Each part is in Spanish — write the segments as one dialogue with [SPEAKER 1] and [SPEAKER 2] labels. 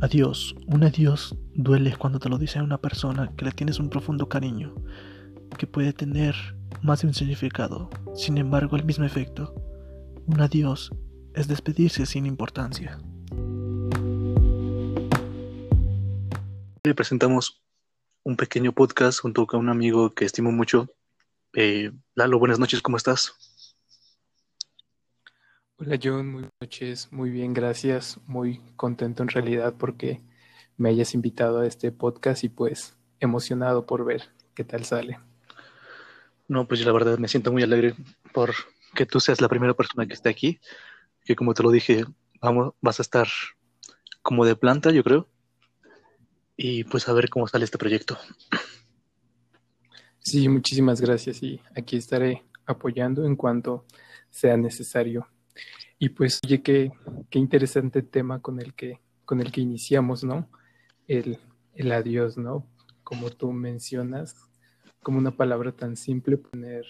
[SPEAKER 1] Adiós, un adiós duele cuando te lo dice a una persona que le tienes un profundo cariño, que puede tener más de un significado, sin embargo el mismo efecto. Un adiós es despedirse sin importancia.
[SPEAKER 2] Le presentamos un pequeño podcast junto con un amigo que estimo mucho. Eh, Lalo, buenas noches, ¿cómo estás?
[SPEAKER 3] Hola John, muy buenas noches, muy bien, gracias, muy contento en realidad porque me hayas invitado a este podcast y pues emocionado por ver qué tal sale.
[SPEAKER 2] No, pues yo la verdad me siento muy alegre por que tú seas la primera persona que esté aquí, que como te lo dije, vamos, vas a estar como de planta, yo creo, y pues a ver cómo sale este proyecto.
[SPEAKER 3] Sí, muchísimas gracias y aquí estaré apoyando en cuanto sea necesario. Y pues, oye, qué, qué interesante tema con el que, con el que iniciamos, ¿no? El, el adiós, ¿no? Como tú mencionas, como una palabra tan simple, poner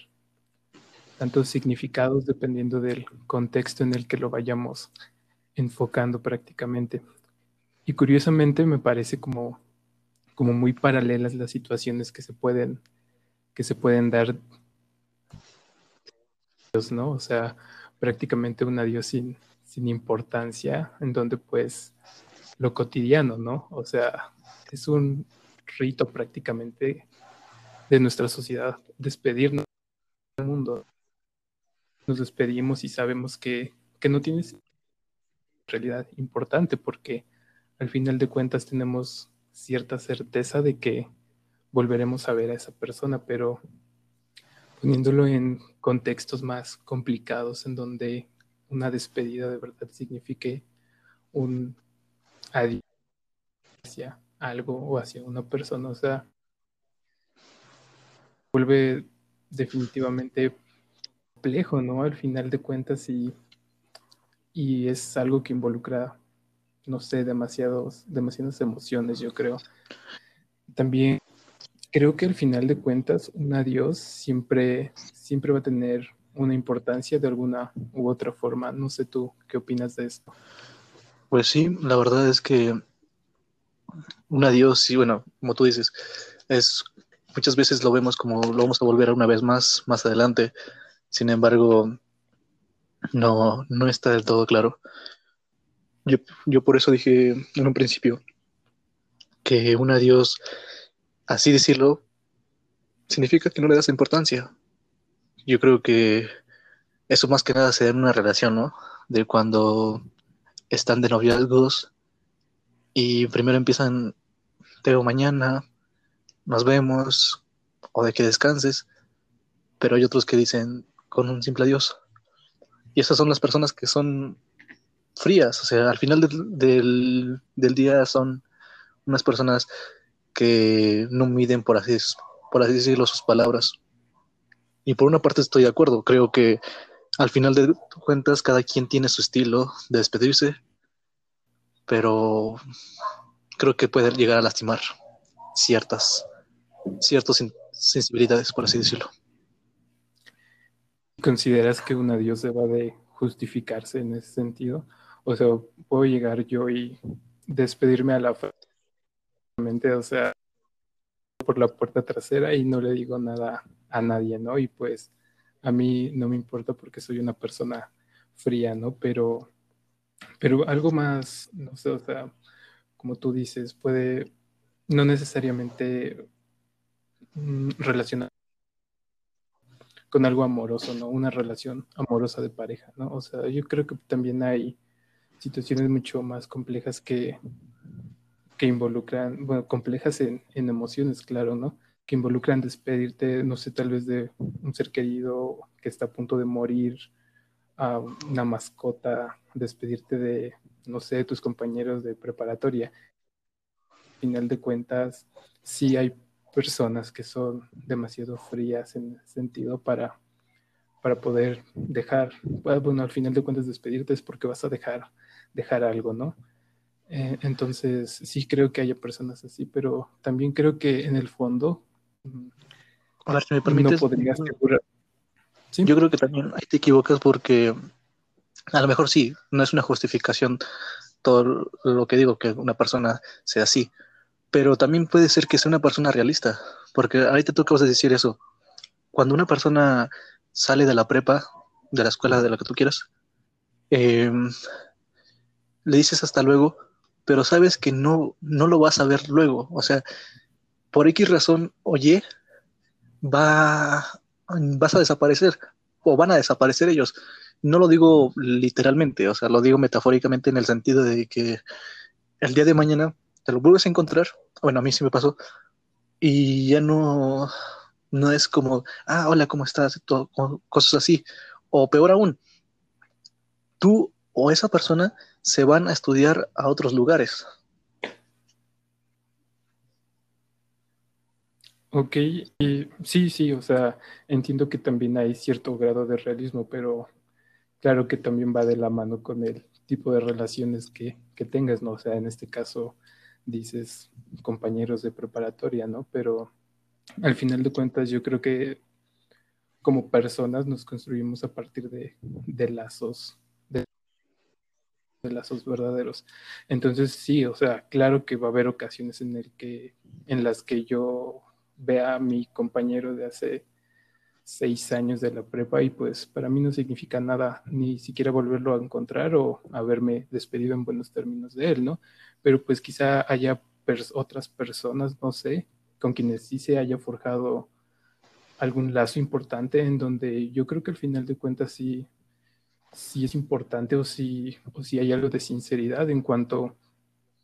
[SPEAKER 3] tantos significados dependiendo del contexto en el que lo vayamos enfocando prácticamente. Y curiosamente me parece como, como muy paralelas las situaciones que se pueden, que se pueden dar, ¿no? O sea, prácticamente un adiós sin, sin importancia, en donde pues lo cotidiano, ¿no? O sea, es un rito prácticamente de nuestra sociedad, despedirnos del mundo. Nos despedimos y sabemos que, que no tiene realidad importante porque al final de cuentas tenemos cierta certeza de que volveremos a ver a esa persona, pero poniéndolo en contextos más complicados en donde una despedida de verdad signifique un adiós hacia algo o hacia una persona, o sea, vuelve definitivamente complejo, ¿no? Al final de cuentas y, y es algo que involucra, no sé, demasiados, demasiadas emociones, yo creo. También creo que al final de cuentas un adiós siempre, siempre va a tener una importancia de alguna u otra forma. No sé tú qué opinas de esto.
[SPEAKER 2] Pues sí, la verdad es que un adiós, sí, bueno, como tú dices, es muchas veces lo vemos como lo vamos a volver a una vez más más adelante. Sin embargo, no, no está del todo claro. Yo, yo por eso dije en un principio que un adiós así decirlo, significa que no le das importancia. Yo creo que eso más que nada se da en una relación, ¿no? De cuando están de noviazgos y primero empiezan, te veo mañana, nos vemos, o de que descanses, pero hay otros que dicen con un simple adiós. Y esas son las personas que son frías, o sea, al final del, del día son unas personas que no miden, por así, por así decirlo, sus palabras. Y por una parte estoy de acuerdo, creo que al final de cuentas cada quien tiene su estilo de despedirse, pero creo que puede llegar a lastimar ciertas, ciertas sensibilidades, por así decirlo.
[SPEAKER 3] ¿Consideras que un adiós deba de justificarse en ese sentido? O sea, puedo llegar yo y despedirme a la o sea, por la puerta trasera y no le digo nada a nadie, ¿no? Y pues a mí no me importa porque soy una persona fría, ¿no? Pero, pero algo más, no sé, o sea, como tú dices, puede no necesariamente mm, relacionar con algo amoroso, ¿no? Una relación amorosa de pareja, ¿no? O sea, yo creo que también hay situaciones mucho más complejas que que involucran, bueno, complejas en, emociones, claro, ¿no? Que involucran despedirte, no sé, tal vez de un ser querido que está a punto de morir, a una mascota, despedirte de, no sé, de tus compañeros de preparatoria. Al final de cuentas, sí hay personas que son demasiado frías en ese sentido para, para poder dejar, bueno, al final de cuentas despedirte es porque vas a dejar, dejar algo, ¿no? Eh, entonces, sí creo que haya personas así, pero también creo que en el fondo
[SPEAKER 2] ver, si me permites, no podrías Yo creo que también ahí te equivocas porque a lo mejor sí, no es una justificación todo lo que digo, que una persona sea así, pero también puede ser que sea una persona realista, porque ahorita tú acabas de decir eso. Cuando una persona sale de la prepa, de la escuela, de la que tú quieras, em, le dices hasta luego, pero sabes que no, no lo vas a ver luego. O sea, por X razón, oye, va, vas a desaparecer o van a desaparecer ellos. No lo digo literalmente, o sea, lo digo metafóricamente en el sentido de que el día de mañana te lo vuelves a encontrar, bueno, a mí sí me pasó, y ya no, no es como, ah, hola, ¿cómo estás? Todo, cosas así. O peor aún, tú o esa persona se van a estudiar a otros lugares.
[SPEAKER 3] Ok, sí, sí, o sea, entiendo que también hay cierto grado de realismo, pero claro que también va de la mano con el tipo de relaciones que, que tengas, ¿no? O sea, en este caso dices compañeros de preparatoria, ¿no? Pero al final de cuentas yo creo que como personas nos construimos a partir de, de lazos, de, lazos verdaderos. Entonces sí, o sea, claro que va a haber ocasiones en, el que, en las que yo vea a mi compañero de hace seis años de la prepa y pues para mí no significa nada ni siquiera volverlo a encontrar o haberme despedido en buenos términos de él, ¿no? Pero pues quizá haya otras personas, no sé, con quienes sí se haya forjado algún lazo importante en donde yo creo que al final de cuentas sí, sí es importante o si o si hay algo de sinceridad en cuanto,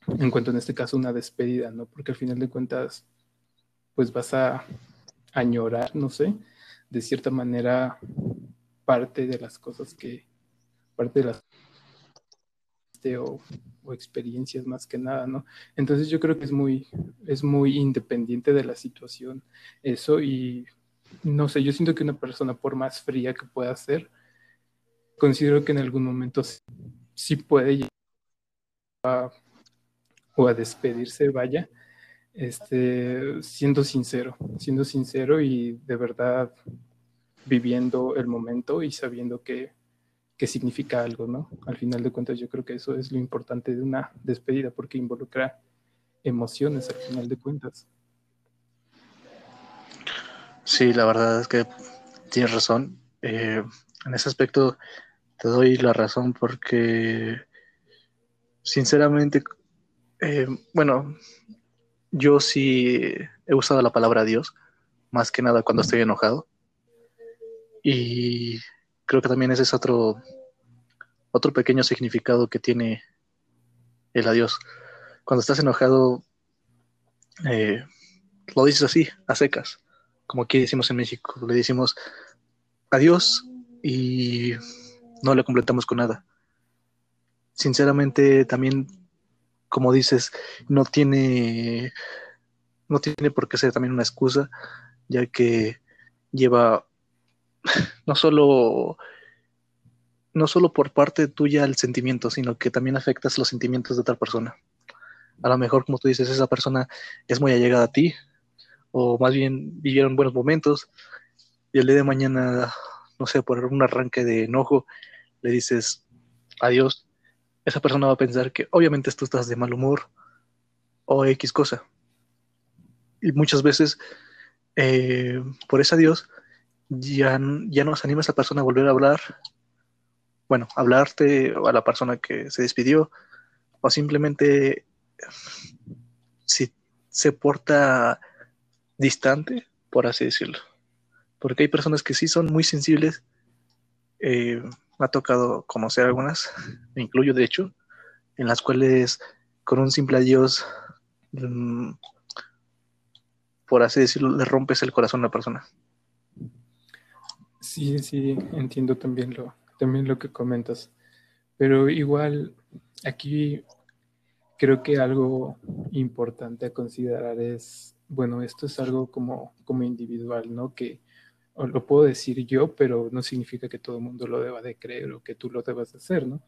[SPEAKER 3] en cuanto en este caso una despedida, ¿no? Porque al final de cuentas pues vas a añorar, no sé, de cierta manera parte de las cosas que, parte de las o, o, experiencias más que nada, ¿no? Entonces yo creo que es muy, es muy independiente de la situación eso y no sé, yo siento que una persona por más fría que pueda ser, considero que en algún momento sí, puede llegar a, o a despedirse, vaya, este, siendo sincero, siendo sincero y de verdad viviendo el momento y sabiendo que, que, significa algo, ¿no? Al final de cuentas yo creo que eso es lo importante de una despedida porque involucra emociones al final de cuentas.
[SPEAKER 2] Sí, la verdad es que tienes razón. Eh, en ese aspecto te doy la razón porque sinceramente, eh, bueno, yo sí he usado la palabra Dios, más que nada cuando estoy enojado. Y creo que también ese es otro, otro pequeño significado que tiene el adiós. Cuando estás enojado, eh, lo dices así, a secas, como aquí decimos en México, le decimos adiós y no le completamos con nada. Sinceramente, también como dices, no tiene, no tiene por qué ser también una excusa, ya que lleva no solo, no solo por parte tuya el sentimiento, sino que también afectas los sentimientos de otra persona. A lo mejor, como tú dices, esa persona es muy allegada a ti, o más bien vivieron buenos momentos, y el día de mañana, no sé, por un arranque de enojo, le dices adiós esa persona va a pensar que obviamente tú estás de mal humor o X cosa. Y muchas veces, eh, por ese adiós, ya, ya nos anima a esa persona a volver a hablar, bueno, hablarte a la persona que se despidió, o simplemente si se porta distante, por así decirlo. Porque hay personas que sí son muy sensibles. Eh, me ha tocado conocer algunas, me incluyo de hecho, en las cuales con un simple adiós, mm, por así decirlo, le rompes el corazón a una persona.
[SPEAKER 3] Sí, sí, entiendo también lo, también lo que comentas. Pero igual, aquí creo que algo importante a considerar es, bueno, esto es algo como, como individual, ¿no? Que o lo puedo decir yo, pero no significa que todo el mundo lo deba de creer o que tú lo debas de hacer, ¿no?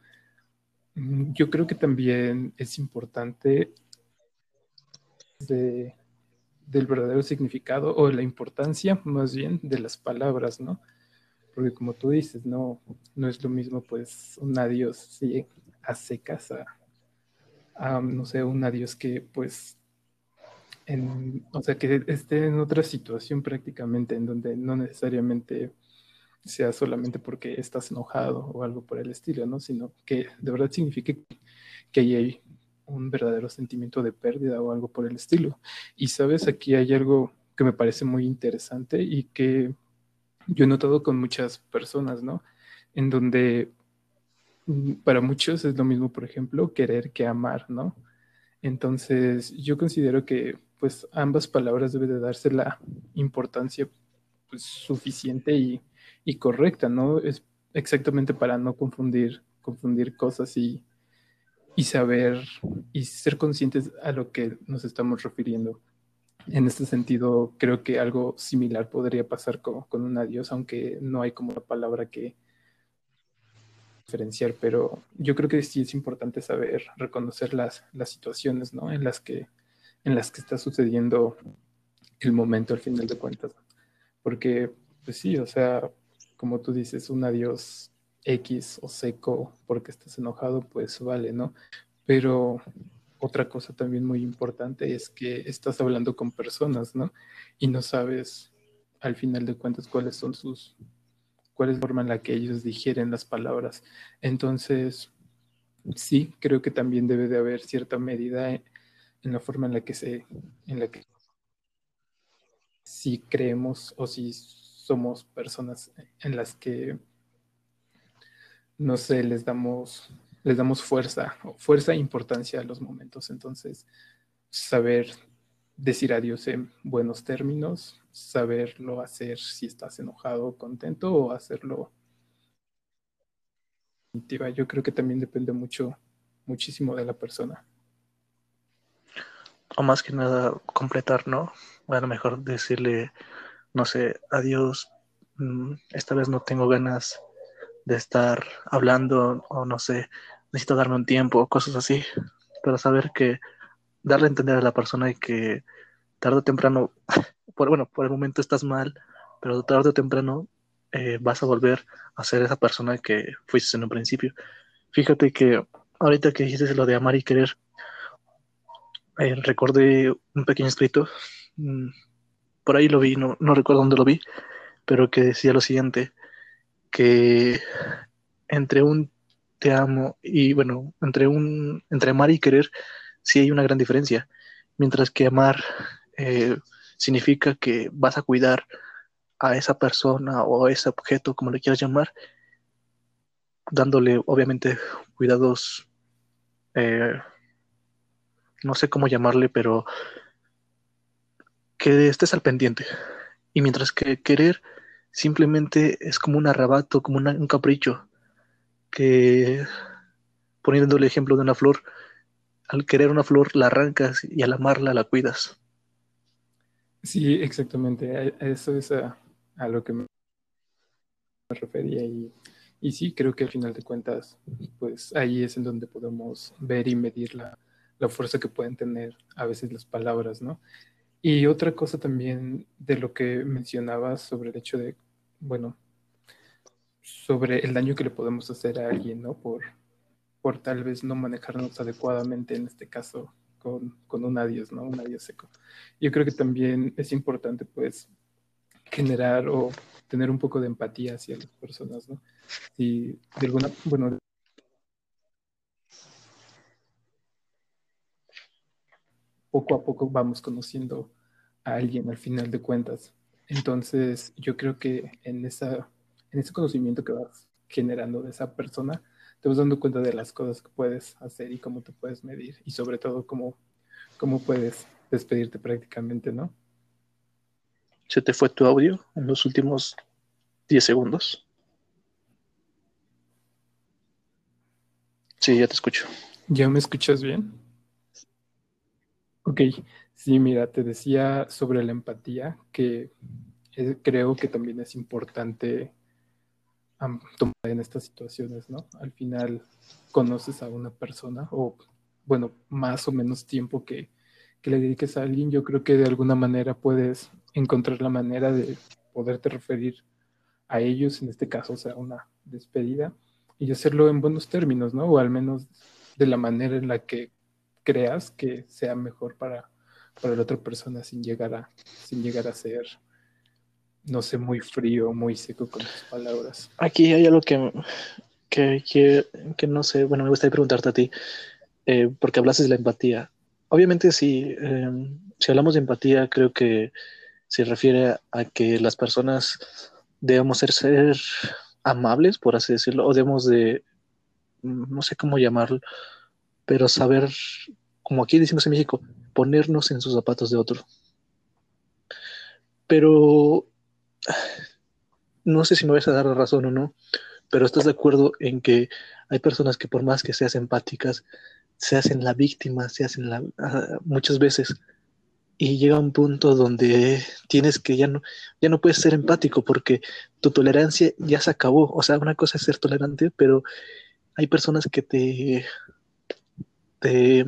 [SPEAKER 3] Mm, yo creo que también es importante de, del verdadero significado o la importancia más bien de las palabras, ¿no? Porque como tú dices, no, no es lo mismo pues un adiós sí, a secas a, a, no sé, un adiós que pues, o sea, que esté en otra situación prácticamente, en donde no necesariamente sea solamente porque estás enojado o algo por el estilo, ¿no? Sino que de verdad signifique que hay un verdadero sentimiento de pérdida o algo por el estilo. Y sabes, aquí hay algo que me parece muy interesante y que yo he notado con muchas personas, ¿no? En donde mm, para muchos es lo mismo, por ejemplo, querer que amar, ¿no? Entonces, yo considero que pues ambas palabras deben de darse la importancia pues, suficiente y, y, correcta, ¿no? Es exactamente para no confundir, confundir cosas y, y saber y ser conscientes a lo que nos estamos refiriendo. En este sentido, creo que algo similar podría pasar con, con un adiós, aunque no hay como una palabra que diferenciar, pero yo creo que sí es importante saber reconocer las, las situaciones ¿no? en, las que, en las que está sucediendo el momento al final de cuentas. Porque, pues sí, o sea, como tú dices, un adiós X o seco porque estás enojado, pues vale, ¿no? Pero otra cosa también muy importante es que estás hablando con personas, ¿no? Y no sabes al final de cuentas cuáles son sus, cuál es la forma en la que ellos digieren las palabras. Entonces, sí, creo que también debe de haber cierta medida en, la forma en la que se, en la que si creemos o si somos personas en las que no sé, les damos, les damos fuerza, fuerza e importancia a los momentos. Entonces, saber decir adiós en buenos términos, saberlo hacer si estás enojado o contento o hacerlo. Yo creo que también depende mucho, muchísimo de la persona.
[SPEAKER 2] O más que nada completar, ¿no? Bueno, mejor decirle, no sé, adiós, mm, esta vez no tengo ganas de estar hablando o no sé, necesito darme un tiempo, cosas así, pero saber que darle a entender a la persona que tarde o temprano, por, bueno, por el momento estás mal, pero tarde o temprano eh, vas a volver a ser esa persona que fuiste en un principio. Fíjate que ahorita que dijiste lo de amar y querer, eh, recordé un pequeño escrito, mm, por ahí lo vi, no, no recuerdo dónde lo vi, pero que decía lo siguiente, que entre un te amo y bueno, entre un entre amar y querer sí hay una gran diferencia. Mientras que amar eh, significa que vas a cuidar a esa persona o a ese objeto, como le quieras llamar, dándole obviamente cuidados, eh, no sé cómo llamarle, pero que estés al pendiente. Y mientras que querer simplemente es como un arrebato, como un capricho, que poniendo el ejemplo de una flor, al querer una flor la arrancas y al amarla la cuidas.
[SPEAKER 3] Sí, exactamente, eso es a, lo que me refería y, sí, creo que al final de cuentas, pues ahí es en donde podemos ver y medir la, la fuerza que pueden tener a veces las palabras, ¿no? Y otra cosa también de lo que mencionabas sobre el hecho de bueno, sobre el daño que le podemos hacer a alguien, ¿no? Por, por tal vez no manejarnos adecuadamente, en este caso, con, con un adiós, ¿no? Un adiós seco. Yo creo que también es importante, pues, generar o tener un poco de empatía hacia las personas, ¿no? Y de alguna, bueno, poco a poco vamos conociendo a alguien al final de cuentas. Entonces, yo creo que en, esa, en ese conocimiento que vas generando de esa persona, te vas dando cuenta de las cosas que puedes hacer y cómo te puedes medir y sobre todo cómo, cómo puedes despedirte prácticamente, ¿no?
[SPEAKER 2] ¿Se te fue tu audio en los últimos 10 segundos? Sí, ya te escucho.
[SPEAKER 3] ¿Ya me escuchas bien? Ok, Sí, mira, te decía sobre la empatía que eh, creo que también es importante tomar en estas situaciones, ¿no? Al final conoces a una persona o, bueno, más o menos tiempo que, que le dediques a alguien, yo creo que de alguna manera puedes encontrar la manera de poderte referir a ellos, en este caso, o sea, una despedida, y hacerlo en buenos términos, ¿no? O al menos de la manera en la que creas que sea mejor para, para la otra persona sin llegar a, sin llegar a ser, no sé, muy frío, muy seco con tus palabras.
[SPEAKER 2] Aquí hay algo que, que, que, no sé, bueno, me gustaría preguntarte a ti, eh, porque hablaste de la empatía. Obviamente, si, em, si hablamos de empatía, creo que se refiere a que las personas debemos ser, ser amables, por así decirlo, o debemos de, no sé cómo llamarlo, pero saber, como aquí decimos en México, ponernos en sus zapatos de otro. Pero no sé si me vas a dar la razón o no, pero estás de acuerdo en que hay personas que por más que seas empáticas, se hacen la víctima, se hacen la ah, muchas veces y llega un punto donde tienes que ya no ya no puedes ser empático porque tu tolerancia ya se acabó, o sea, una cosa es ser tolerante, pero hay personas que te te,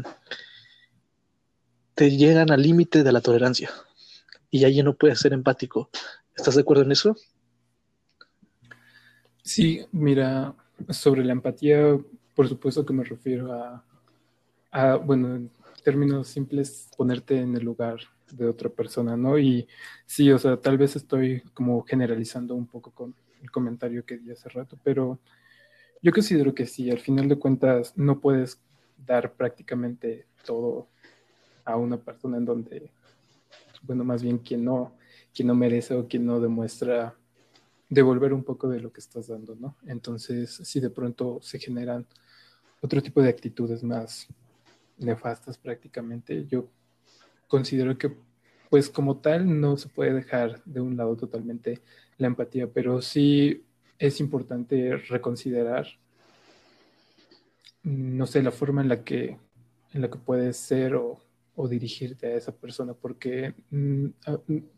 [SPEAKER 2] te llegan al límite de la tolerancia y ahí ya no puedes ser empático. ¿Estás de acuerdo en eso?
[SPEAKER 3] Sí, mira, sobre la empatía, por supuesto que me refiero a, bueno, en términos simples, ponerte en el lugar de otra persona, ¿no? Y sí, o sea, tal vez estoy como generalizando un poco con el comentario que di hace rato, pero yo considero que sí, al final de cuentas no puedes dar prácticamente todo a una persona en donde, bueno, más bien quien no, quien no merece o quien no demuestra devolver un poco de lo que estás dando, ¿no? Entonces, si de pronto se generan otro tipo de actitudes más nefastas prácticamente, yo considero que pues como tal no se puede dejar de un lado totalmente la empatía, pero sí es importante reconsiderar, no sé, la forma en la que, en la que puedes ser o, o dirigirte a esa persona, porque mm,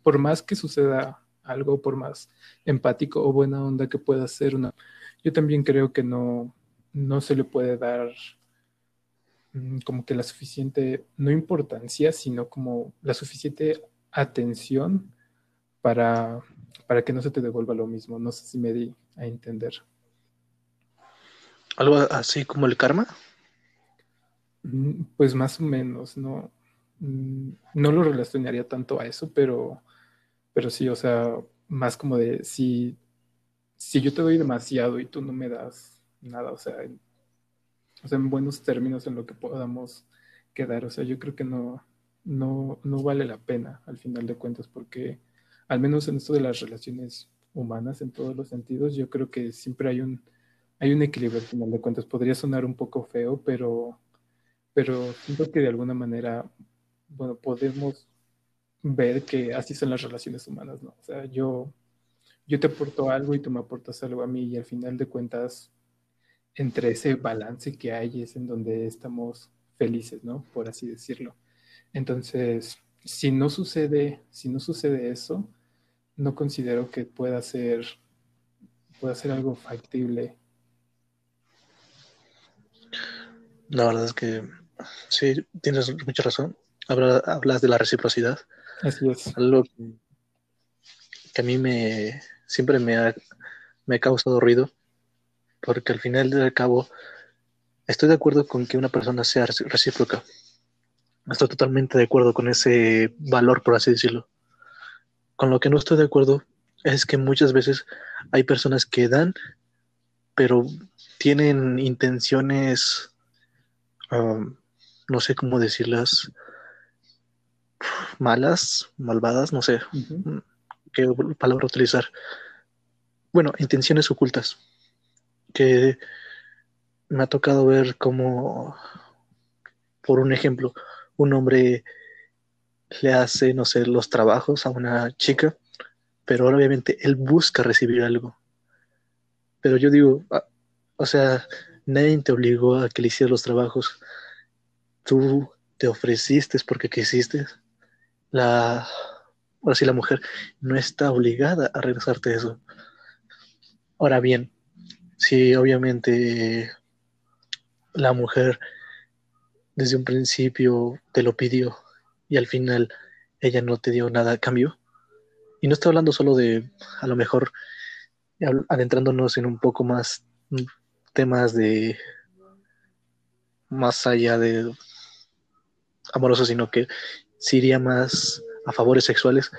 [SPEAKER 3] por más que suceda algo por más empático o buena onda que pueda ser una. Yo también creo que no, no se le puede dar mm, como que la suficiente, no importancia, sino como la suficiente atención para, para que no se te devuelva lo mismo. No sé si me di a entender.
[SPEAKER 2] ¿Algo así como el karma?
[SPEAKER 3] Mm, pues más o menos, no, mm, no lo relacionaría tanto a eso, pero pero sí, o sea, más como de si, si yo te doy demasiado y tú no me das nada, o sea, en, o sea, en buenos términos en lo que podamos quedar, o sea, yo creo que no, no, no vale la pena al final de cuentas, porque al menos en esto de las relaciones humanas, en todos los sentidos, yo creo que siempre hay un, hay un equilibrio al final de cuentas. Podría sonar un poco feo, pero, pero siento que de alguna manera, bueno, podemos ver que así son las relaciones humanas, ¿no? O sea, yo, yo te aporto algo y tú me aportas algo a mí y al final de cuentas, entre ese balance que hay es en donde estamos felices, ¿no? Por así decirlo. Entonces, si no sucede, si no sucede eso, no considero que pueda ser, pueda ser algo factible.
[SPEAKER 2] La verdad es que sí, tienes mucha razón. Hablas de la reciprocidad.
[SPEAKER 3] Así es.
[SPEAKER 2] Algo que a mí me siempre me ha, me ha causado ruido, porque al final del cabo estoy de acuerdo con que una persona sea recíproca. Estoy totalmente de acuerdo con ese valor, por así decirlo. Con lo que no estoy de acuerdo es que muchas veces hay personas que dan, pero tienen intenciones, um, no sé cómo decirlas, malas, malvadas, no sé qué palabra utilizar. Bueno, intenciones ocultas. Que me ha tocado ver como, por un ejemplo, un hombre le hace, no sé, los trabajos a una chica, pero obviamente él busca recibir algo. Pero yo digo, ah, o sea, nadie te obligó a que le hicieras los trabajos. Tú te ofreciste porque quisiste la, ahora sí, la mujer no está obligada a regresarte eso. Ahora bien, si obviamente la mujer desde un principio te lo pidió y al final ella no te dio nada a cambio, y no estoy hablando solo de, a lo mejor, adentrándonos en un poco más temas de más allá de amoroso, sino que se iría más a favores sexuales,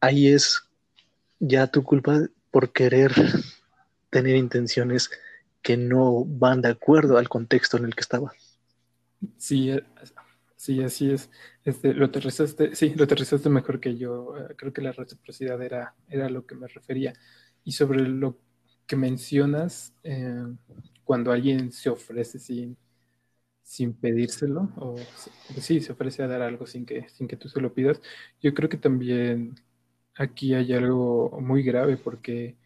[SPEAKER 2] ahí es ya tu culpa por querer tener intenciones que no van de acuerdo al contexto en el que estaba.
[SPEAKER 3] Sí, eh, sí, así es. Este, lo aterrizaste, sí, lo mejor que yo. Eh, creo que la reciprocidad era, era lo que me refería. Y sobre lo que mencionas, eh, cuando alguien se ofrece sin, sin pedírselo, o sí, se ofrece a dar algo sin que, sin que tú se lo pidas, yo creo que también aquí hay algo muy grave porque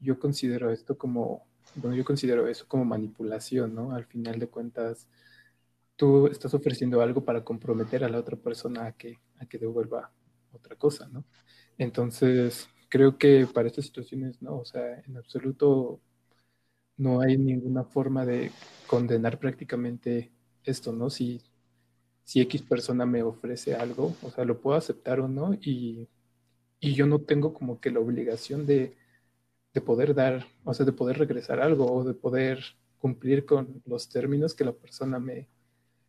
[SPEAKER 3] yo considero esto como, bueno, yo considero eso como manipulación, ¿no? Al final de cuentas, tú estás ofreciendo algo para comprometer a la otra persona a que, a que devuelva otra cosa, ¿no? Entonces, creo que para estas situaciones, no, o sea, en absoluto no hay ninguna forma de condenar prácticamente esto, ¿no? Si, si X persona me ofrece algo, o sea, lo puedo aceptar o no, y, y yo no tengo como que la obligación de, de poder dar, o sea, de poder regresar algo o de poder cumplir con los términos que la persona me,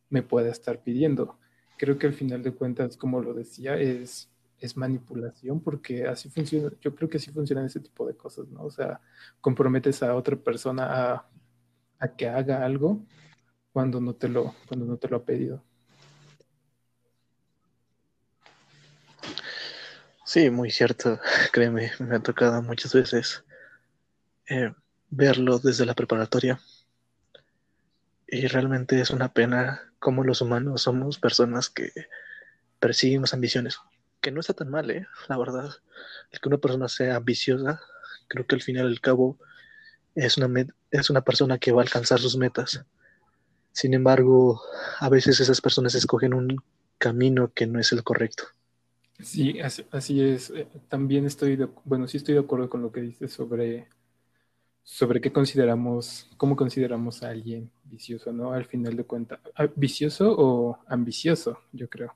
[SPEAKER 3] me pueda estar pidiendo. Creo que al final de cuentas, como lo decía, es es manipulación porque así funciona, yo creo que así funcionan ese tipo de cosas, ¿no? O sea, comprometes a otra persona a, que haga algo cuando no te lo, cuando no te lo ha pedido.
[SPEAKER 2] Sí, muy cierto, créeme, me ha tocado muchas veces eh, verlo desde la preparatoria y realmente es una pena cómo los humanos somos personas que perseguimos ambiciones que no está tan mal, ¿eh? La verdad. El que una persona sea ambiciosa, creo que al final al cabo es una, es una persona que va a alcanzar sus metas. Sin embargo, a veces esas personas escogen un camino que no es el correcto.
[SPEAKER 3] Sí, así, es. Eh, también estoy, de, bueno, sí estoy de acuerdo con lo que dices sobre, sobre qué consideramos, cómo consideramos a alguien vicioso, ¿no? Al final de cuentas, ah, vicioso o ambicioso, yo creo.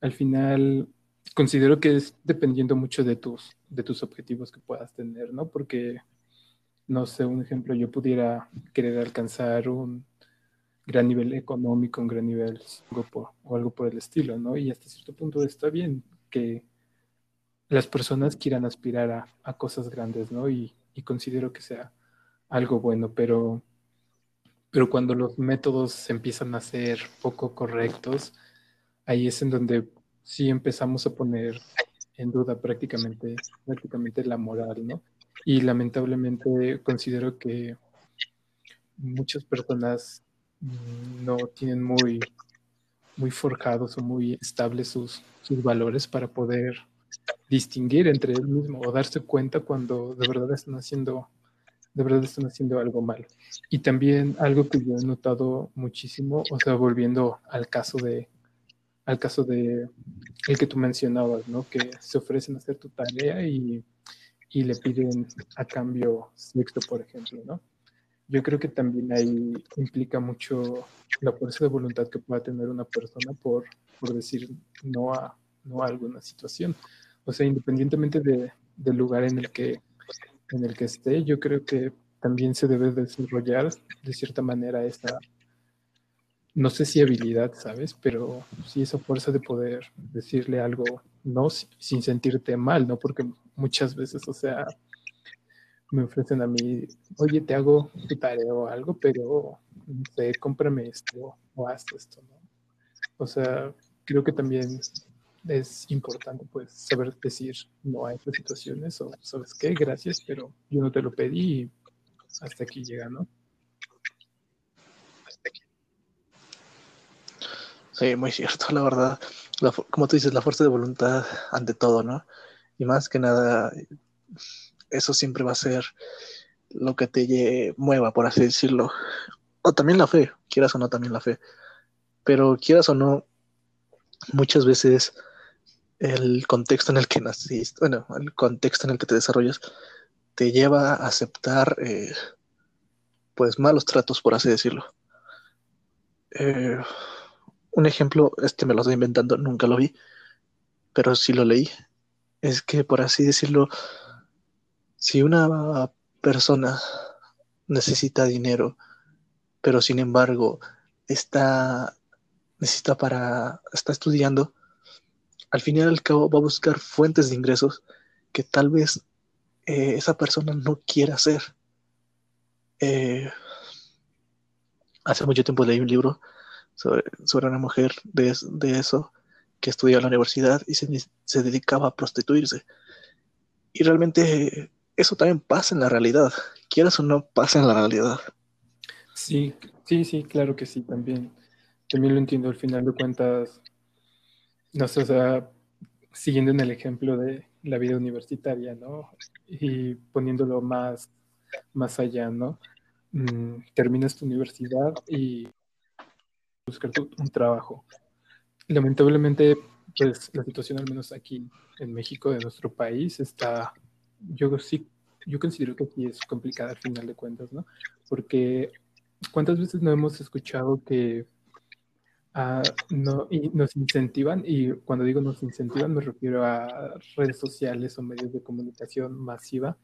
[SPEAKER 3] Al final, considero que es dependiendo mucho de tus, de tus objetivos que puedas tener, ¿no? Porque, no sé, un ejemplo, yo pudiera querer alcanzar un gran nivel económico, un gran nivel o algo por el estilo, ¿no? Y hasta cierto punto está bien que las personas quieran aspirar a, cosas grandes, ¿no? Y, considero que sea algo bueno, pero, pero cuando los métodos empiezan a ser poco correctos, ahí es en donde sí empezamos a poner en duda prácticamente, prácticamente la moral, ¿no? Y lamentablemente considero que muchas personas no tienen muy, muy forjados o muy estables sus, sus valores para poder distinguir entre él mismo o darse cuenta cuando de verdad están haciendo de verdad están haciendo algo mal. Y también algo que yo he notado muchísimo, o sea, volviendo al caso de, al caso de el que tú mencionabas, ¿no? Que se ofrecen a hacer tu tarea y, y le piden a cambio sexto, por ejemplo, ¿no? Yo creo que también ahí implica mucho la fuerza de voluntad que pueda tener una persona por, por decir no a, no a alguna situación. O sea, independientemente de, del lugar en el, que, en el que esté, yo creo que también se debe desarrollar de cierta manera esta, no sé si habilidad, ¿sabes? Pero sí esa fuerza de poder decirle algo, no sin sentirte mal, ¿no? Porque muchas veces, o sea, me ofrecen a mí, oye, te hago tu tarea o algo, pero no sé, cómprame esto o haz esto, ¿no? O sea, creo que también es importante, pues, saber decir no a estas situaciones o, ¿sabes qué? Gracias, pero yo no te lo pedí y hasta aquí llega, ¿no?
[SPEAKER 2] Sí, muy cierto, la verdad. como tú dices, la fuerza de voluntad ante todo, ¿no? Y más que nada, eso siempre va a ser lo que te mueva, por así decirlo. O también la fe, quieras o no, también la fe. Pero quieras o no, muchas veces el contexto en el que naciste, bueno, el contexto en el que te desarrollas, te lleva a aceptar, eh, pues, malos tratos, por así decirlo. Eh, un ejemplo, este me lo estoy inventando, nunca lo vi, pero sí lo leí. Es que, por así decirlo, si una persona necesita dinero, pero sin embargo está necesita para, está estudiando, al final y al cabo va a buscar fuentes de ingresos que tal vez eh, esa persona no quiera hacer. Eh, hace mucho tiempo leí un libro sobre, una mujer de, eso que estudió en la universidad y se, se dedicaba a prostituirse. Y realmente eso también pasa en la realidad. Quieras o no, pasa en la realidad.
[SPEAKER 3] Sí, sí, sí, claro que sí, también. También lo entiendo, al final de cuentas, no sé, o sea, siguiendo en el ejemplo de la vida universitaria, ¿no? Y poniéndolo más, más allá, ¿no? Mm, terminas tu universidad y buscar un trabajo. Lamentablemente, pues la situación, al menos aquí en México, de nuestro país, está, yo sí, yo considero que aquí es complicada al final de cuentas, ¿no? Porque ¿cuántas veces no hemos escuchado que ah, no, nos incentivan? Y cuando digo nos incentivan, me refiero a redes sociales o medios de comunicación masiva,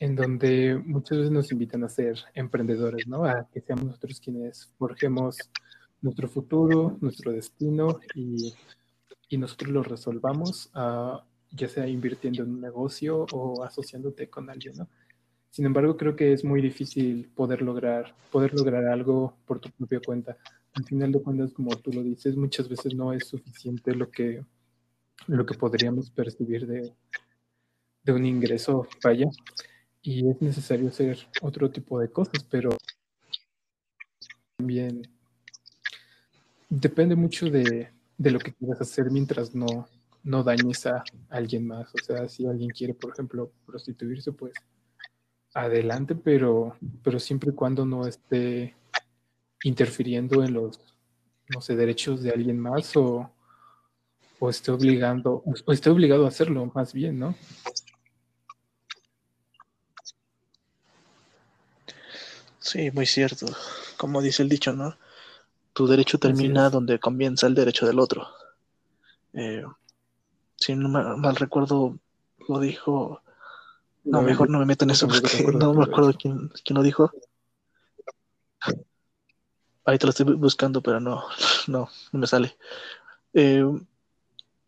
[SPEAKER 3] en donde muchas veces nos invitan a ser emprendedores, ¿no? A que seamos nosotros quienes forjemos nuestro futuro, nuestro destino y, y nosotros lo resolvamos, uh, ya sea invirtiendo en un negocio o asociándote con alguien, ¿no? Sin embargo, creo que es muy difícil poder lograr, poder lograr algo por tu propia cuenta. Al final de cuentas, como tú lo dices, muchas veces no es suficiente lo que, lo que podríamos percibir de, de un ingreso, vaya, y es necesario hacer otro tipo de cosas, pero también depende mucho de, lo que quieras hacer mientras no, no dañes a alguien más. O sea, si alguien quiere, por ejemplo, prostituirse, pues adelante, pero, pero siempre y cuando no esté interfiriendo en los, no sé, derechos de alguien más o, o esté obligando, o esté obligado a hacerlo, más bien, ¿no?
[SPEAKER 2] Sí, muy cierto. Como dice el dicho, ¿no? tu derecho termina donde comienza el derecho del otro. Eh, si no mal, recuerdo, lo dijo. No, mejor no me meto en eso porque no me acuerdo quién, quién lo dijo. Ahorita lo estoy buscando, pero no, no, no me sale. Eh,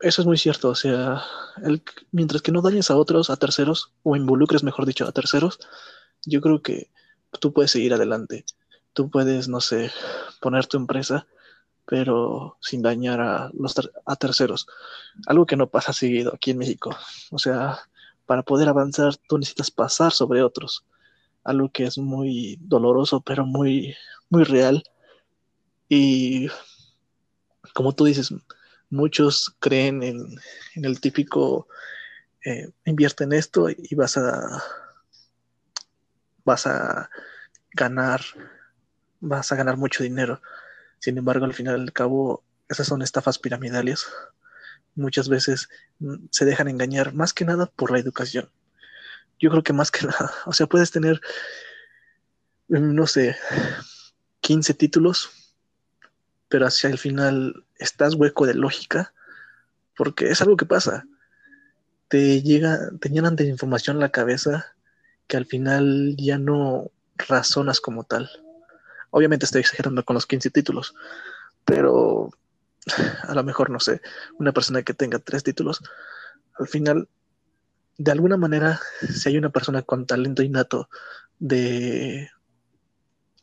[SPEAKER 2] eso es muy cierto, o sea, el, mientras que no dañes a otros, a terceros, o involucres, mejor dicho, a terceros, yo creo que tú puedes seguir adelante tú puedes, no sé, poner tu empresa, pero sin dañar a, los a terceros. Algo que no pasa seguido aquí en México. O sea, para poder avanzar tú necesitas pasar sobre otros. Algo que es muy doloroso, pero muy, muy real. Y como tú dices, muchos creen en, el típico eh, invierte en esto y vas a vas a ganar vas a ganar mucho dinero. Sin embargo, al final del cabo, esas son estafas piramidales. Muchas veces mm, se dejan engañar más que nada por la educación. Yo creo que más que nada, o sea, puedes tener, mm, no sé, 15 títulos, pero hacia el final estás hueco de lógica, porque es algo que pasa. Te llega, te llenan de información la cabeza que al final ya no razonas como tal. Obviamente estoy exagerando con los 15 títulos, pero a lo mejor, no sé, una persona que tenga tres títulos, al final, de alguna manera, si hay una persona con talento innato de,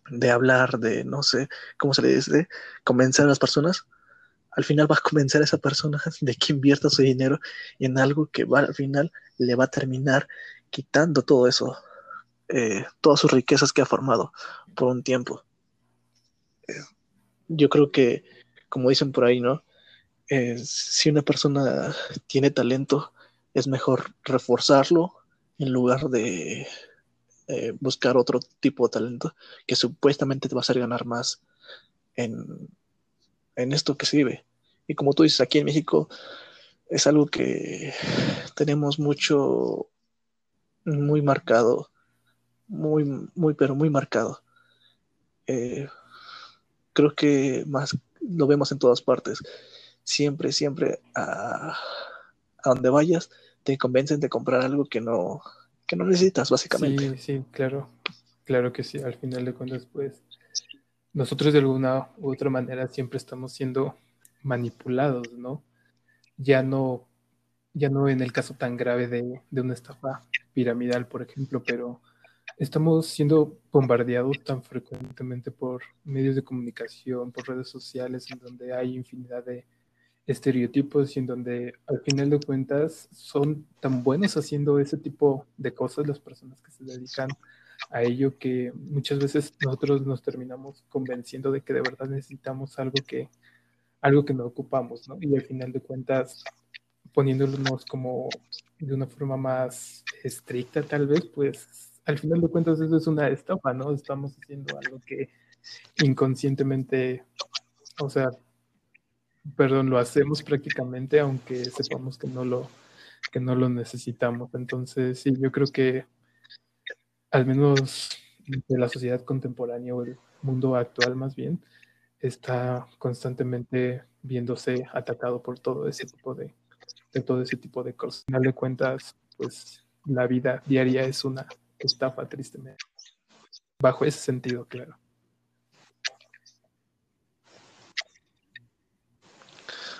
[SPEAKER 2] de hablar, de, no sé, ¿cómo se le dice? Convencer a las personas, al final va a convencer a esa persona de que invierta su dinero en algo que va, al final le va a terminar quitando todo eso, eh, todas sus riquezas que ha formado por un tiempo yo creo que, como dicen por ahí, ¿no? Eh, si una persona tiene talento, es mejor reforzarlo en lugar de eh, buscar otro tipo de talento que supuestamente te va a hacer ganar más en, en esto que sirve. Y como tú dices, aquí en México es algo que tenemos mucho, muy marcado, muy, muy, pero muy marcado. Eh, creo que más lo vemos en todas partes. Siempre, siempre a, donde vayas te convencen de comprar algo que no, no necesitas, básicamente.
[SPEAKER 3] Sí, sí, claro. Claro que sí. Al final de cuentas, pues, nosotros de alguna u otra manera siempre estamos siendo manipulados, ¿no? Ya no, ya no en el caso tan grave de, de una estafa piramidal, por ejemplo, pero estamos siendo bombardeados tan frecuentemente por medios de comunicación, por redes sociales, en donde hay infinidad de estereotipos y en donde al final de cuentas son tan buenos haciendo ese tipo de cosas las personas que se dedican a ello que muchas veces nosotros nos terminamos convenciendo de que de verdad necesitamos algo que algo que no ocupamos, ¿no? Y al final de cuentas poniéndonos como de una forma más estricta tal vez, pues al final de cuentas eso es una estafa, ¿no? Estamos haciendo algo que inconscientemente, o sea, perdón, lo hacemos prácticamente aunque sepamos que no lo que no lo necesitamos. Entonces, sí, yo creo que al menos de la sociedad contemporánea o el mundo actual más bien está constantemente viéndose atacado por todo ese tipo de, de todo ese tipo de cosas. Al final de cuentas, pues la vida diaria es una estafa tristemente. Bajo ese sentido, claro.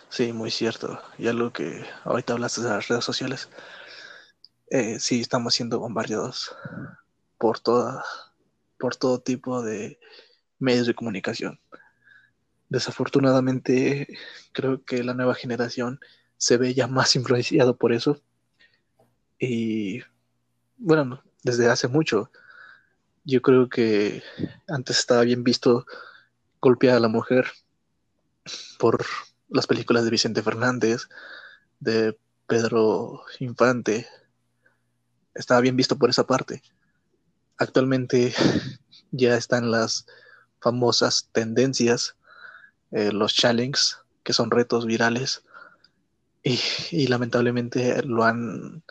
[SPEAKER 2] Sí, muy cierto. Y algo que ahorita hablaste de las redes sociales. Eh, sí, estamos siendo bombardeados por toda, por todo tipo de medios de comunicación. Desafortunadamente, creo que la nueva generación se ve ya más influenciado por eso. Y bueno, desde hace mucho. Yo creo que antes estaba bien visto golpear a la mujer por las películas de Vicente Fernández, de Pedro Infante. Estaba bien visto por esa parte. Actualmente ya están las famosas tendencias, eh, los challenges, que son retos virales, y, y lamentablemente lo han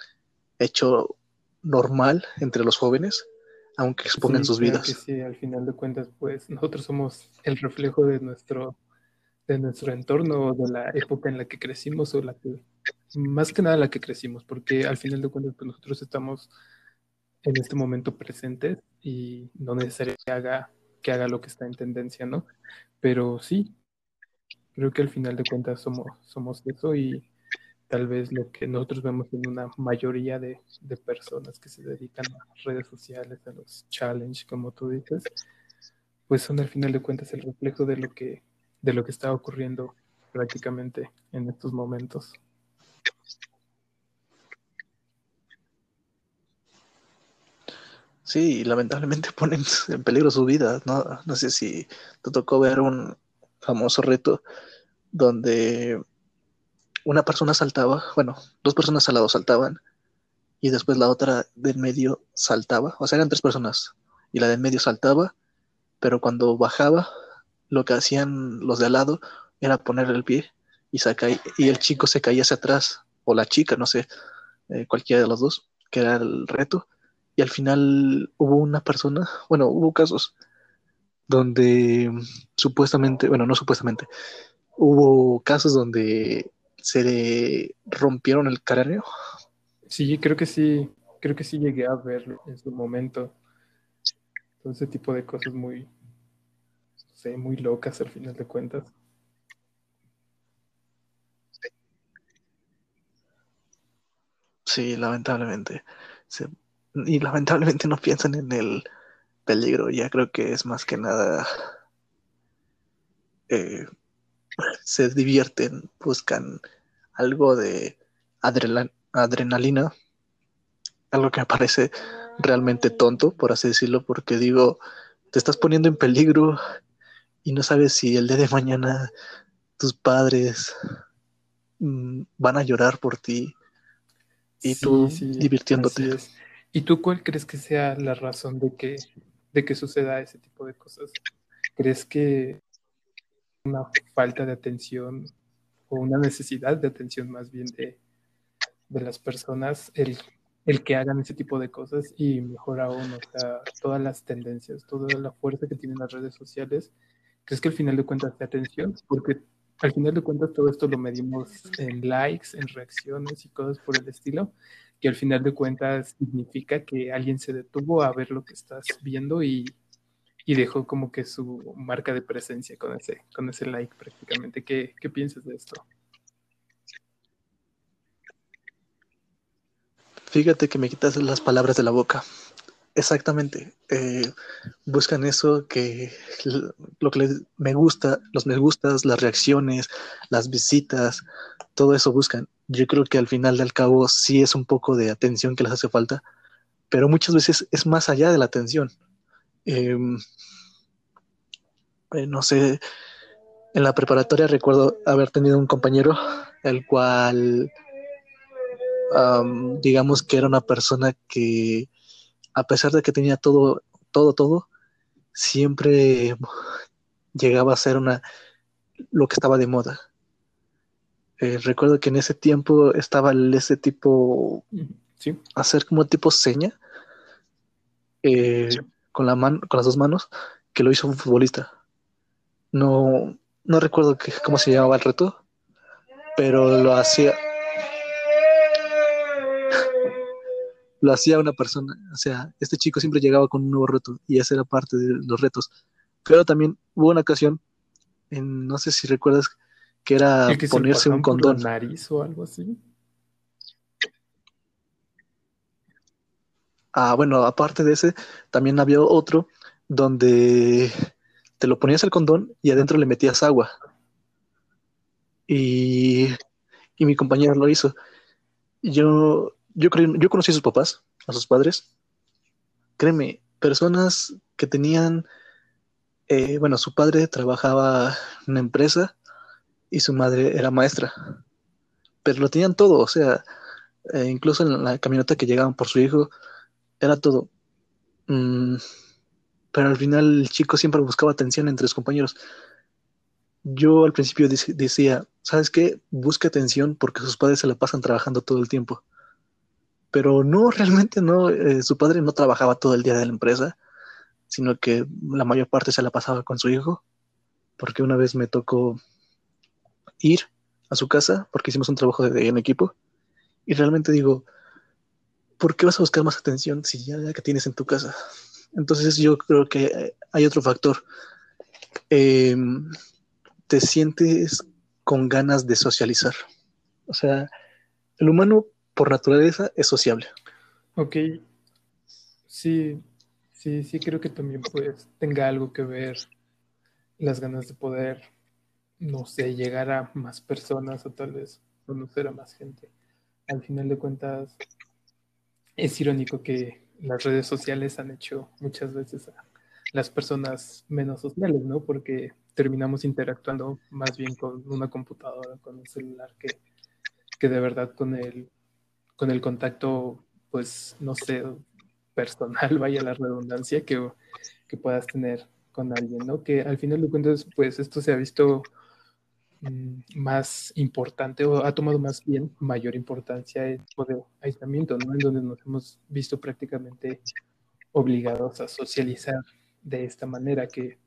[SPEAKER 2] hecho normal entre los jóvenes, aunque expongan sus vidas.
[SPEAKER 3] sí, al final de cuentas, pues nosotros somos el reflejo de nuestro, de nuestro entorno, de la época en la que crecimos, o la que, más que nada la que crecimos, porque al final de cuentas, pues nosotros estamos en este momento presentes y no necesariamente haga, que haga lo que está en tendencia, ¿no? Pero sí, creo que al final de cuentas somos, somos eso y tal vez lo que nosotros vemos en una mayoría de, personas que se dedican a redes sociales, a los challenge, como tú dices, pues son al final de cuentas el reflejo de lo que, de lo que está ocurriendo prácticamente en estos momentos.
[SPEAKER 2] Sí, lamentablemente ponen en peligro su vida. No, no sé si te tocó ver un famoso reto donde una persona saltaba, bueno, dos personas al lado saltaban y después la otra del medio saltaba, o sea, eran tres personas y la del medio saltaba, pero cuando bajaba, lo que hacían los de al lado era poner el pie y, se y el chico se caía hacia atrás, o la chica, no sé, eh, cualquiera de los dos, que era el reto, y al final hubo una persona, bueno, hubo casos donde supuestamente, bueno, no supuestamente, hubo casos donde se le rompieron el cráneo.
[SPEAKER 3] Sí, creo que sí, creo que sí llegué a verlo en su momento. Todo ese tipo de cosas muy, sé, muy locas al final de cuentas.
[SPEAKER 2] Sí, lamentablemente. y lamentablemente no piensan en el peligro. Ya creo que es más que nada eh, se divierten, buscan algo de adrenalina, algo que me parece realmente tonto, por así decirlo, porque digo, te estás poniendo en peligro y no sabes si el día de mañana tus padres mm, van a llorar por ti y tú divirtiéndote.
[SPEAKER 3] ¿Y tú cuál crees que sea la razón de que, de que suceda ese tipo de cosas? ¿Crees que una falta de atención o una necesidad de atención más bien de, las personas el, el, que hagan ese tipo de cosas y mejor aún, o sea, todas las tendencias, toda la fuerza que tienen las redes sociales, ¿crees que al final de cuentas de atención? Porque al final de cuentas todo esto lo medimos en likes, en reacciones y cosas por el estilo, que al final de cuentas significa que alguien se detuvo a ver lo que estás viendo y y dejó como que su marca de presencia con ese, con ese like prácticamente. ¿Qué, qué piensas de esto?
[SPEAKER 2] Fíjate que me quitas las palabras de la boca. Exactamente. Eh, buscan eso que lo que les, me gusta, los me gustas, las reacciones, las visitas, todo eso buscan. Yo creo que al final del cabo sí es un poco de atención que les hace falta, pero muchas veces es más allá de la atención. Em, eh, no sé, en la preparatoria recuerdo haber tenido un compañero el cual digamos que era una persona que a pesar de que tenía todo, todo, todo, siempre llegaba a ser una lo que estaba de moda. Eh, recuerdo que en ese tiempo estaba ese tipo,
[SPEAKER 3] ¿Sí?
[SPEAKER 2] hacer como tipo seña eh, con, la mano, con las dos manos, que lo hizo un futbolista. No, no recuerdo cómo se llamaba el reto, pero lo hacía, lo hacía una persona. O sea, este chico siempre llegaba con un nuevo reto y esa era parte de los retos. Pero también hubo una ocasión, en, no sé si recuerdas, que era ponerse un condón.
[SPEAKER 3] nariz o algo así.
[SPEAKER 2] Ah, bueno, aparte de ese, también había otro donde te lo ponías el condón y adentro le metías agua. Y, y mi compañero lo hizo. Yo yo, yo conocí a sus papás, a sus padres. Créeme, personas que tenían, eh, bueno, su padre trabajaba en una empresa y su madre era maestra, pero lo tenían todo, o sea, eh, incluso en la camioneta que llegaban por su hijo, era todo. Mm, pero al final el chico siempre buscaba atención entre sus compañeros. Yo al principio decía, ¿sabes qué? Busca atención porque sus padres se la pasan trabajando todo el tiempo pero no, realmente no, eh, su padre no trabajaba todo el día de la empresa, sino que la mayor parte se la pasaba con su hijo, porque una vez me tocó ir a su casa, porque hicimos un trabajo de, en equipo, y realmente digo, ¿por qué vas a buscar más atención si ya la que tienes en tu casa? Entonces yo creo que hay otro factor. Em, te sientes con ganas de socializar. O sea, el humano por naturaleza es sociable.
[SPEAKER 3] Ok, sí, sí, sí creo que también pues tenga algo que ver las ganas de poder, no sé, llegar a más personas o tal vez conocer a más gente. Al final de cuentas, es irónico que las redes sociales han hecho muchas veces a las personas menos sociales, ¿no? Porque terminamos interactuando más bien con una computadora, con un celular, que, que de verdad con el con el contacto, pues, no sé, personal, vaya la redundancia, que, que puedas tener con alguien, ¿no? Que al final de cuentas, pues, esto se ha visto más importante o ha tomado más bien mayor importancia el tipo de aislamiento, ¿no? En donde nos hemos visto prácticamente obligados a socializar de esta manera que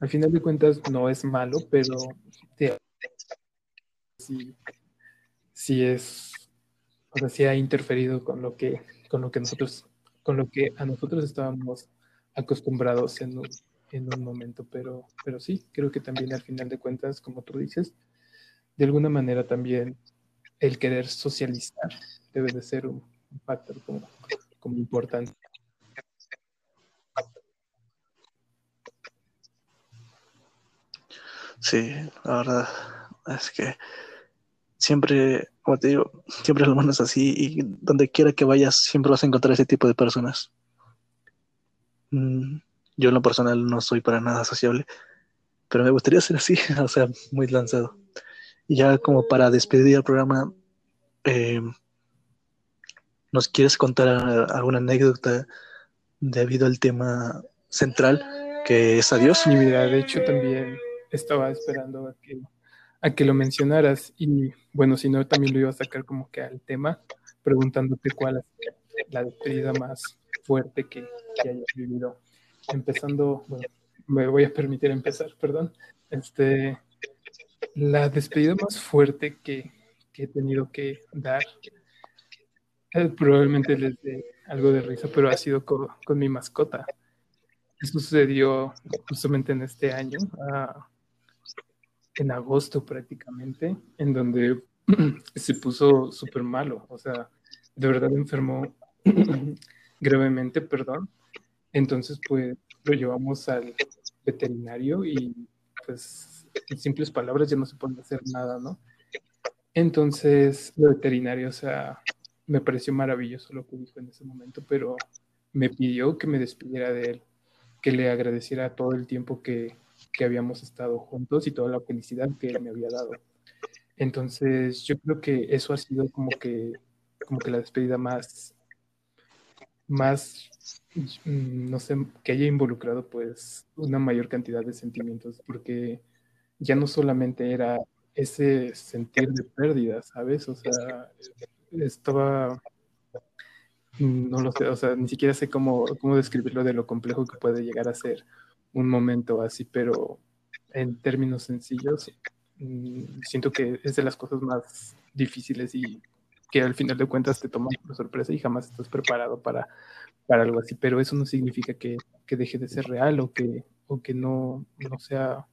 [SPEAKER 3] al final de cuentas no es malo, pero sí, sí es o sea, ha interferido con lo que, con lo que nosotros, con lo que a nosotros estábamos acostumbrados en en un momento, pero, pero sí, creo que también al final de cuentas, como tú dices, de alguna manera también el querer socializar debe de ser un, factor como, como importante.
[SPEAKER 2] Sí, la verdad es que siempre, como te digo, siempre el humano es así y donde quiera que vayas siempre vas a encontrar ese tipo de personas. Mm, yo en lo personal no soy para nada sociable, pero me gustaría ser así, o sea, muy lanzado. Y ya como para despedir el programa, eh, ¿nos quieres contar alguna anécdota debido al tema central que es adiós?
[SPEAKER 3] Sí, mira, de hecho también estaba esperando a que a que lo mencionaras y bueno, si no, también lo iba a sacar como que al tema, preguntándote cuál es la despedida más fuerte que, hayas vivido. Empezando, bueno, me voy a permitir empezar, perdón. Este, la despedida más fuerte que, he tenido que dar, eh, probablemente les dé algo de risa, pero ha sido con, con mi mascota. Esto sucedió justamente en este año, ah, en agosto prácticamente, en donde se puso súper malo, o sea, de verdad enfermó gravemente, perdón. Entonces, pues lo llevamos al veterinario y pues en simples palabras ya no se puede hacer nada, ¿no? Entonces, el veterinario, o sea, me pareció maravilloso lo que dijo en ese momento, pero me pidió que me despidiera de él, que le agradeciera todo el tiempo que, que habíamos estado juntos y toda la felicidad que él me había dado. Entonces, yo creo que eso ha sido como que, como que la despedida más, más, mm, no sé, que haya involucrado pues una mayor cantidad de sentimientos, porque ya no solamente era ese sentir de pérdida, ¿sabes? O sea, estaba, no lo sé, o sea, ni siquiera sé cómo, cómo describirlo de lo complejo que puede llegar a ser un momento así, pero en términos sencillos, Mm, siento que es de las cosas más difíciles y que al final de cuentas te toman por sorpresa y jamás estás preparado para, para algo así, pero eso no significa que, que deje de ser real o que, o que no, no, sea,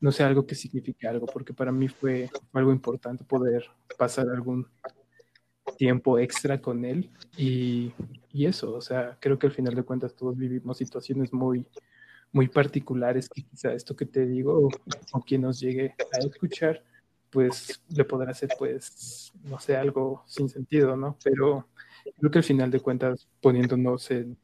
[SPEAKER 3] no sea algo que signifique algo, porque para mí fue algo importante poder pasar algún tiempo extra con él y, y eso, o sea, creo que al final de cuentas todos vivimos situaciones muy, muy particulares que quizá esto que te digo o, quien nos llegue a escuchar, pues le podrá hacer, pues, no sé, algo sin sentido, ¿no? Pero creo que al final de cuentas, poniéndonos en,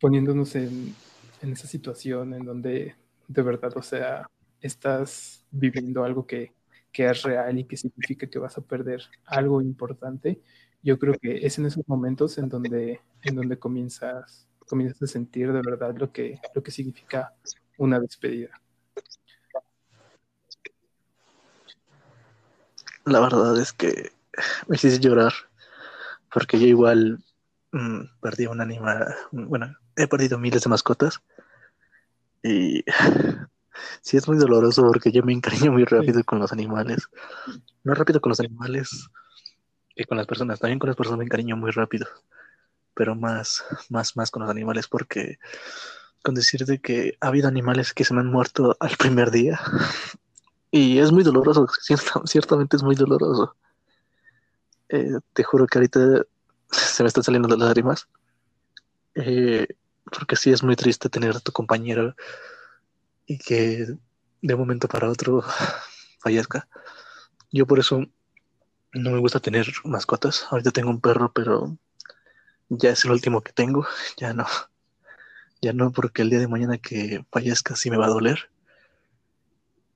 [SPEAKER 3] poniéndonos en, en esa situación en donde de verdad, o sea, estás viviendo algo que, que es real y que significa que vas a perder algo importante, yo creo que es en esos momentos en donde, en donde comienzas comienzas a sentir de verdad lo que, lo que significa una despedida.
[SPEAKER 2] La verdad es que me hiciste llorar porque yo igual mm, perdí un animal, bueno, he perdido miles de mascotas y sí es muy doloroso porque yo me encariño muy rápido con los animales, no rápido con los animales que con las personas, también con las personas me encariño muy rápido pero más, más, más con los animales, porque con decirte que ha habido animales que se me han muerto al primer día, y es muy doloroso, ciertamente es muy doloroso. Eh, te juro que ahorita se me están saliendo las lágrimas, eh, porque sí es muy triste tener a tu compañero y que de un momento para otro fallezca. Yo por eso no me gusta tener mascotas. Ahorita tengo un perro, pero ya es el último que tengo, ya no, ya no, porque el día de mañana que fallezca sí me va a doler.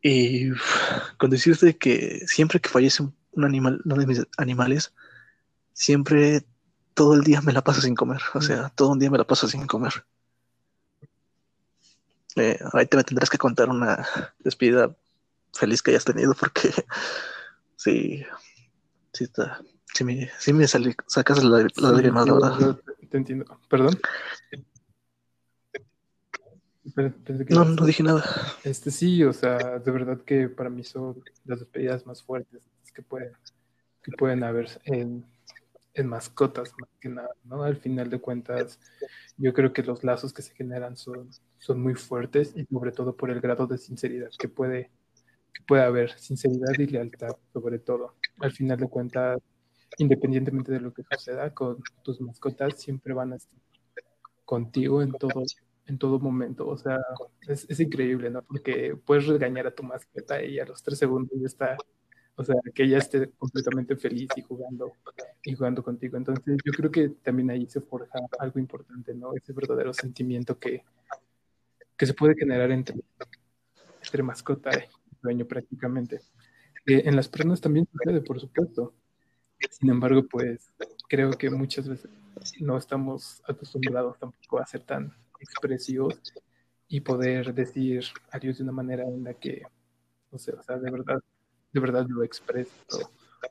[SPEAKER 2] Y con decirte que siempre que fallece un animal, uno de mis animales, siempre todo el día me la paso sin comer, o sea, todo un día me la paso sin comer. Eh, ahorita me tendrás que contar una despedida feliz que hayas tenido, porque sí, sí está, Sí me, sí me sacas la, la más, la verdad.
[SPEAKER 3] Te entiendo. ¿Perdón?
[SPEAKER 2] No, no dije nada.
[SPEAKER 3] Este sí, o sea, de verdad que para mí son las despedidas más fuertes que pueden, que pueden haber en, en mascotas, más que nada, ¿no? Al final de cuentas, yo creo que los lazos que se generan son, son muy fuertes y sobre todo por el grado de sinceridad que puede, que puede haber, sinceridad y lealtad sobre todo. Al final de cuentas, independientemente de lo que suceda con tus mascotas, siempre van a estar contigo en todo, en todo momento. O sea, es, increíble, ¿no? Porque puedes regañar a tu mascota y a los tres segundos ya está, o sea, que ella esté completamente feliz y jugando, y jugando contigo. Entonces, yo creo que también ahí se forja algo importante, ¿no? Ese verdadero sentimiento que, que se puede generar entre, entre mascota y dueño prácticamente. Eh, en las pruebas también sucede, por supuesto. Sin embargo, pues creo que muchas veces no estamos acostumbrados tampoco a ser tan expresivos y poder decir adiós de una manera en la que, no sé, o sea, de verdad, de verdad lo expreso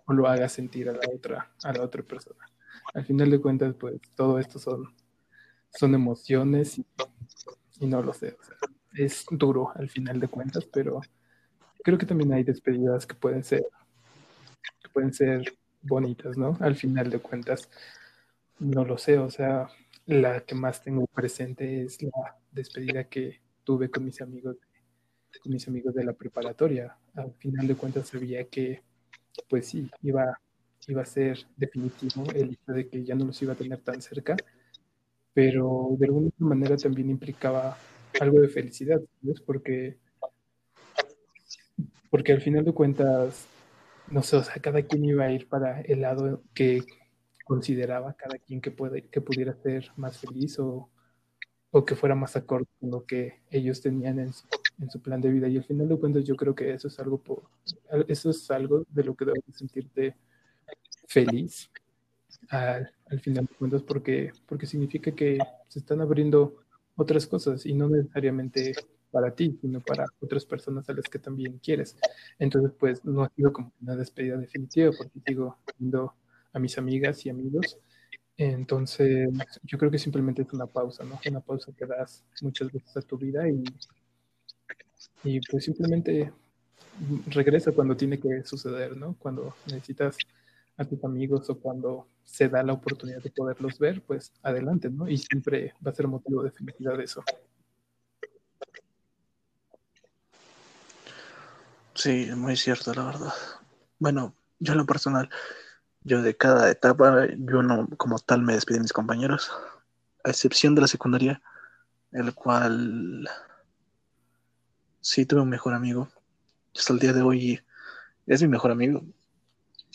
[SPEAKER 3] o lo haga sentir a la otra, a la otra persona. Al final de cuentas, pues todo esto son, son emociones y, y no lo sé, o sea, es duro al final de cuentas, pero creo que también hay despedidas que pueden ser, que pueden ser bonitas, ¿no? Al final de cuentas, no lo sé, o sea, la que más tengo presente es la despedida que tuve con mis amigos, con mis amigos de la preparatoria. Al final de cuentas sabía que, pues sí, iba, iba a ser definitivo el hecho de que ya no los iba a tener tan cerca, pero de alguna manera también implicaba algo de felicidad, ¿sabes? Porque, porque al final de cuentas, no sé, o sea, cada quien iba a ir para el lado que consideraba cada quien que, puede, que pudiera ser más feliz o, o que fuera más acorde con lo que ellos tenían en su, en su, plan de vida. Y al final de cuentas yo creo que eso es algo, por, eso es algo de lo que debes sentirte feliz al, al, final de cuentas porque, porque significa que se están abriendo otras cosas y no necesariamente para ti, sino para otras personas a las que también quieres. Entonces, pues no ha sido como una despedida definitiva porque sigo viendo a mis amigas y amigos. Entonces, yo creo que simplemente es una pausa, ¿no? Una pausa que das muchas veces a tu vida y, y pues simplemente regresa cuando tiene que suceder, ¿no? Cuando necesitas a tus amigos o cuando se da la oportunidad de poderlos ver, pues adelante, ¿no? Y siempre va a ser motivo de felicidad eso.
[SPEAKER 2] Sí, muy cierto, la verdad. Bueno, yo en lo personal, yo de cada etapa, yo no como tal me despedí de mis compañeros, a excepción de la secundaria, el cual sí tuve un mejor amigo. Hasta el día de hoy es mi mejor amigo.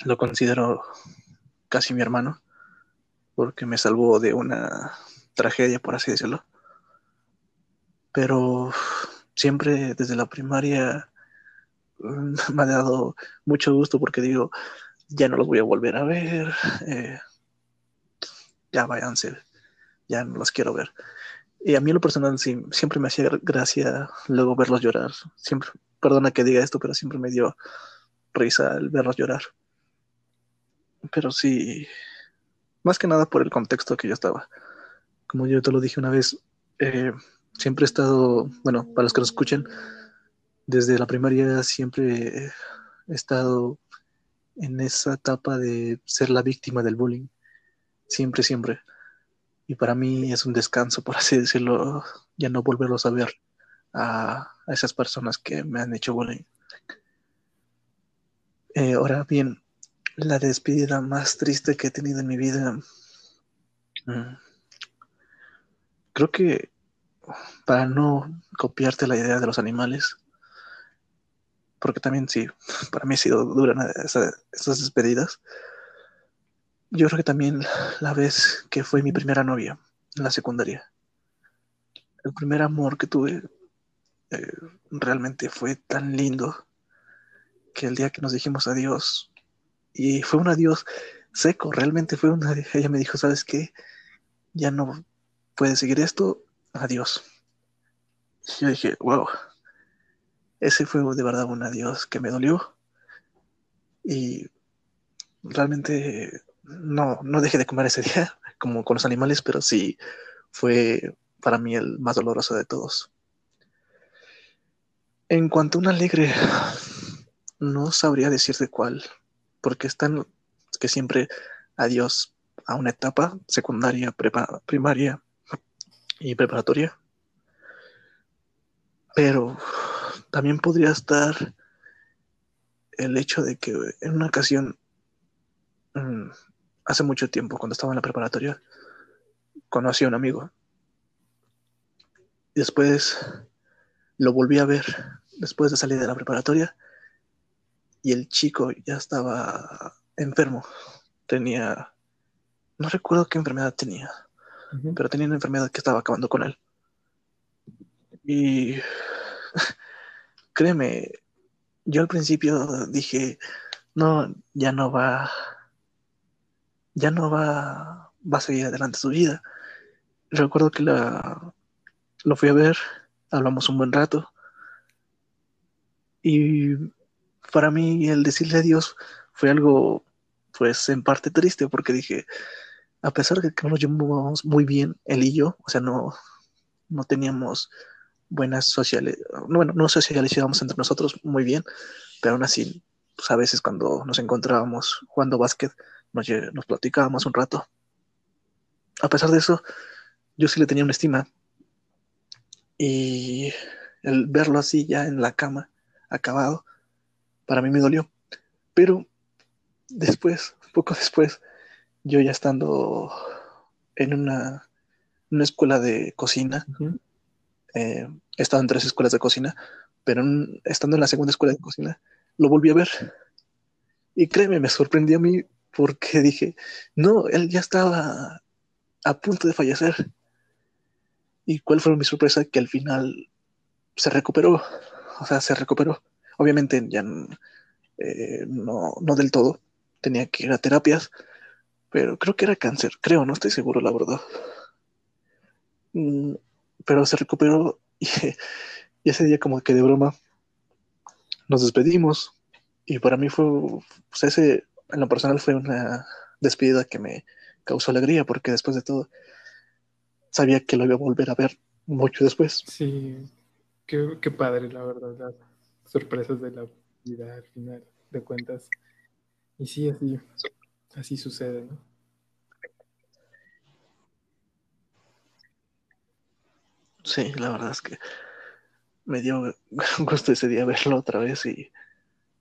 [SPEAKER 2] Lo considero casi mi hermano, porque me salvó de una tragedia, por así decirlo. Pero siempre desde la primaria me ha dado mucho gusto porque digo, ya no los voy a volver a ver, eh, ya váyanse, ya no los quiero ver. Y a mí lo personal siempre me hacía gracia luego verlos llorar. Siempre, perdona que diga esto, pero siempre me dio risa el verlos llorar. Pero sí, más que nada por el contexto que yo estaba. Como yo te lo dije una vez, eh, siempre he estado, bueno, para los que lo escuchen, desde la primaria siempre he estado en esa etapa de ser la víctima del bullying. Siempre, siempre. Y para mí es un descanso, por así decirlo, ya no volverlos a ver a, esas personas que me han hecho bullying. Eh, ahora bien, la despedida más triste que he tenido en mi vida. Mm, creo que para no copiarte la idea de los animales, porque también sí, para mí ha sido dura esas despedidas. Yo creo que también la vez que fue mi primera novia en la secundaria. El primer amor que tuve eh, realmente fue tan lindo que el día que nos dijimos adiós, y fue un adiós seco, realmente fue una... Ella me dijo, ¿sabes qué? Ya no puedes seguir esto, adiós. Y yo dije, wow, ese fue de verdad un adiós que me dolió. Y realmente no, no dejé de comer ese día, como con los animales, pero sí fue para mí el más doloroso de todos. En cuanto a un alegre, no sabría decirte cuál, porque están que siempre adiós a una etapa secundaria, primaria y preparatoria. Pero también podría estar el hecho de que en una ocasión, mm, hace mucho tiempo, cuando estaba en la preparatoria, conocí a un amigo. Y después lo volví a ver después de salir de la preparatoria y el chico ya estaba enfermo. Tenía, no recuerdo qué enfermedad tenía, pero tenía una enfermedad que estaba acabando con él. Y créeme, yo al principio dije, no, ya no va, ya no va, va a seguir adelante su vida. Recuerdo que la, lo fui a ver, hablamos un buen rato y para mí el decirle adiós fue algo, pues en parte triste porque dije, a pesar de que no nos llevamos muy bien él y yo, o sea, no, no teníamos buenas sociales, bueno, no socializábamos entre nosotros muy bien, pero aún así, pues a veces cuando nos encontrábamos jugando básquet, nos, nos platicábamos un rato. A pesar de eso, yo sí le tenía una estima. Y el verlo así ya en la cama, acabado, para mí me dolió. Pero después, poco después, yo ya estando en una, una escuela de cocina, eh, he estado en tres escuelas de cocina, pero estando en la segunda escuela de cocina, lo volví a ver. Y créeme, me sorprendió a mí porque dije, no, él ya estaba a punto de fallecer. ¿Y cuál fue mi sorpresa? Que al final se recuperó. O sea, se recuperó. Obviamente ya eh, no, no del todo. Tenía que ir a terapias. Pero creo que era cáncer. Creo, no estoy seguro, la verdad. Pero se recuperó y, ese día como que de broma nos despedimos. Y para mí fue, pues ese, en lo personal fue una despedida que me causó alegría porque después de todo sabía que lo iba a volver a ver mucho después.
[SPEAKER 3] Sí, qué, qué padre, la verdad, las sorpresas de la vida al final de cuentas. Y sí, así, así sucede, ¿no?
[SPEAKER 2] Sí, la verdad es que me dio gusto ese día verlo otra vez y,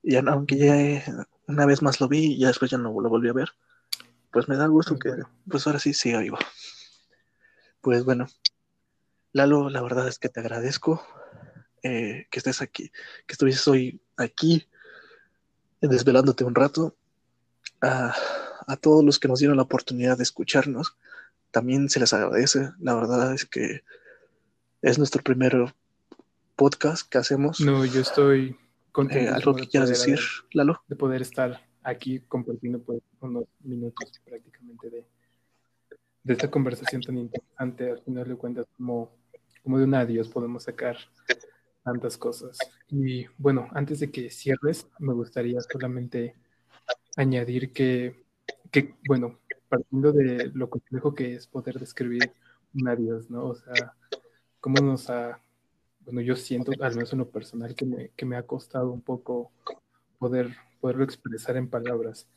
[SPEAKER 2] y aunque ya una vez más lo vi y ya después ya no lo volví a ver, pues me da gusto que pues ahora sí siga vivo. Pues bueno, Lalo, la verdad es que te agradezco eh, que estés aquí, que estuvieses hoy aquí desvelándote un rato. A, a todos los que nos dieron la oportunidad de escucharnos, también se les agradece. La verdad es que es nuestro primer podcast que hacemos.
[SPEAKER 3] No, yo estoy
[SPEAKER 2] contento. Eh, ¿Algo que quieras decir, Lalo?
[SPEAKER 3] De poder estar aquí compartiendo pues, unos minutos prácticamente de, de esta conversación tan interesante, al final de cuentas, como, como de un adiós podemos sacar tantas cosas. Y bueno, antes de que cierres, me gustaría solamente añadir que, que bueno, partiendo de lo complejo que es poder describir un adiós, ¿no? O sea, cómo nos ha, bueno, yo siento, al menos en lo personal, que me, que me ha costado un poco poder, poderlo expresar en palabras,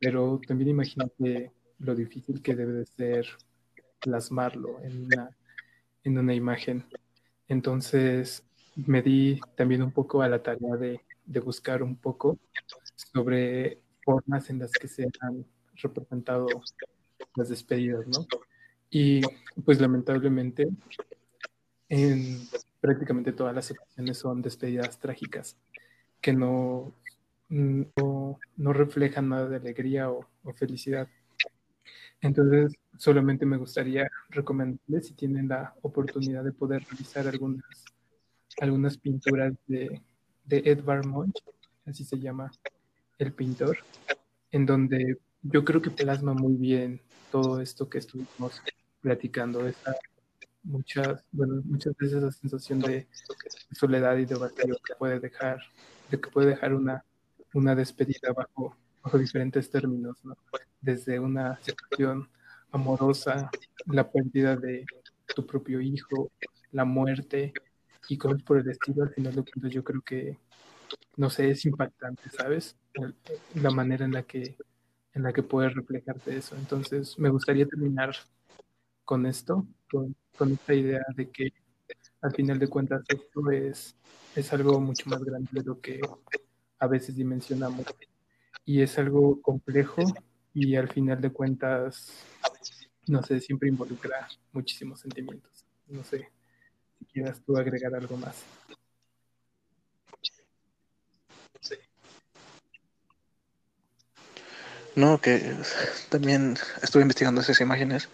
[SPEAKER 3] pero también imagínate lo difícil que debe de ser plasmarlo en una, en una imagen. Entonces me di también un poco a la tarea de, de buscar un poco sobre formas en las que se han representado las despedidas, ¿no? Y pues lamentablemente en prácticamente todas las ocasiones son despedidas trágicas que no, no, reflejan nada de alegría o felicidad. Entonces, solamente me gustaría recomendarles si tienen la oportunidad de poder revisar algunas, algunas pinturas de, de Edvard Munch, así se llama el pintor, en donde yo creo que plasma muy bien todo esto que estuvimos platicando, esa muchas, bueno, muchas veces la sensación de soledad y de vacío que puede dejar, de que puede dejar una, una despedida bajo diferentes términos, ¿no? desde una situación amorosa, la pérdida de tu propio hijo, la muerte y cosas por el estilo, al final de cuentas yo creo que, no sé, es impactante, ¿sabes? La manera en la que, en la que puedes reflejarte eso. Entonces, me gustaría terminar con esto, con, esta idea de que al final de cuentas esto es, es algo mucho más grande de lo que a veces dimensionamos y es algo complejo y al final de cuentas, no sé, siempre involucra muchísimos sentimientos. No sé si quieras tú agregar algo más.
[SPEAKER 2] No, que también estuve investigando esas imágenes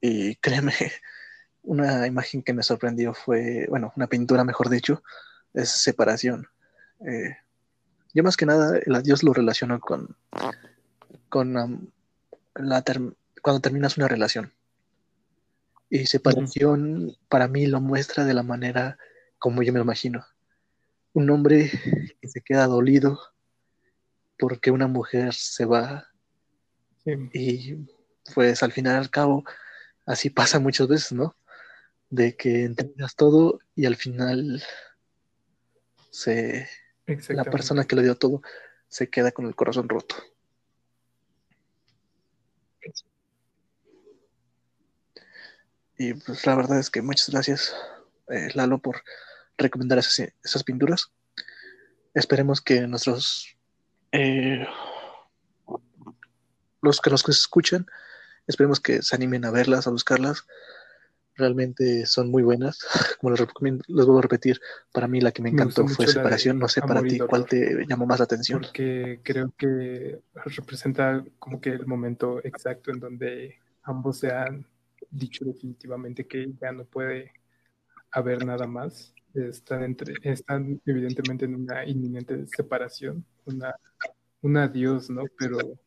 [SPEAKER 2] y créeme, una imagen que me sorprendió fue, bueno, una pintura mejor dicho, es separación. Eh, yo más que nada el adiós lo relaciono con, con la cuando terminas una relación. Y separación para mí lo muestra de la manera como yo me lo imagino. Un hombre que se queda dolido porque una mujer se va. Y pues al final al cabo, así pasa muchas veces, ¿no? De que entregas todo y al final se, la persona que le dio todo se queda con el corazón roto. Y pues la verdad es que muchas gracias, eh, Lalo, por recomendar esas, esas pinturas. Esperemos que nuestros eh, los que nos escuchan, esperemos que se animen a verlas, a buscarlas. Realmente son muy buenas. Como les, recomiendo, les vuelvo a repetir, para mí la que me encantó fue Separación. No sé para ti cuál te llamó más la atención.
[SPEAKER 3] Porque creo que representa como que el momento exacto en donde ambos se han dicho definitivamente que ya no puede haber nada más. Están, entre, están evidentemente en una inminente separación, una, un adiós, ¿no? Pero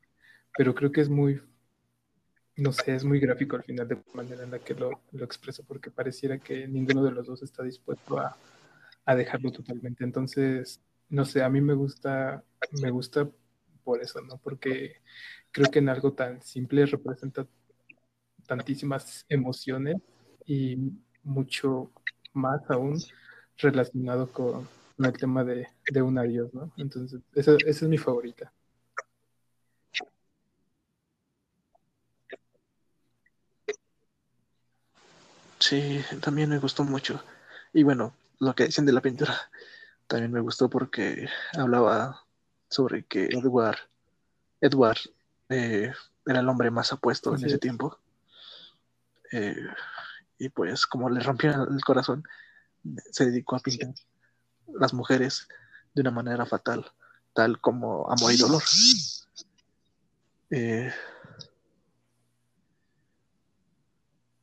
[SPEAKER 3] pero creo que es muy, no sé, es muy gráfico al final de la manera en la que lo, lo expreso, porque pareciera que ninguno de los dos está dispuesto a, a, dejarlo totalmente. Entonces, no sé, a mí me gusta, me gusta por eso, ¿no? Porque creo que en algo tan simple representa tantísimas emociones y mucho más aún relacionado con, el tema de, de un adiós, ¿no? Entonces, esa, esa es mi favorita.
[SPEAKER 2] Sí, también me gustó mucho. Y bueno, lo que dicen de la pintura también me gustó porque hablaba sobre que Edward, Edward eh, era el hombre más apuesto en ese tiempo. Eh, y pues como le rompió el corazón, se dedicó a pintar las mujeres de una manera fatal, tal como amor y dolor. Eh,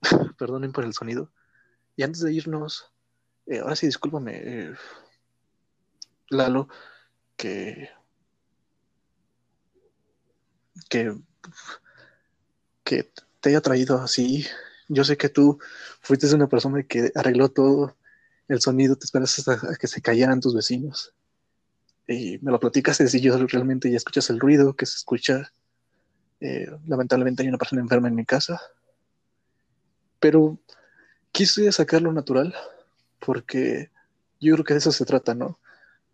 [SPEAKER 2] perdonen por el sonido. Y antes de irnos, eh, ahora sí, discúlpame, eh, Lalo, que, que, que te haya traído así. Yo sé que tú fuiste una persona que arregló todo el sonido, te esperas hasta que se callaran tus vecinos. Y me lo platicaste y yo realmente ya escuchas el ruido que se escucha. Eh, lamentablemente hay una persona enferma en mi casa pero quise sacarlo natural porque yo creo que de eso se trata, ¿no?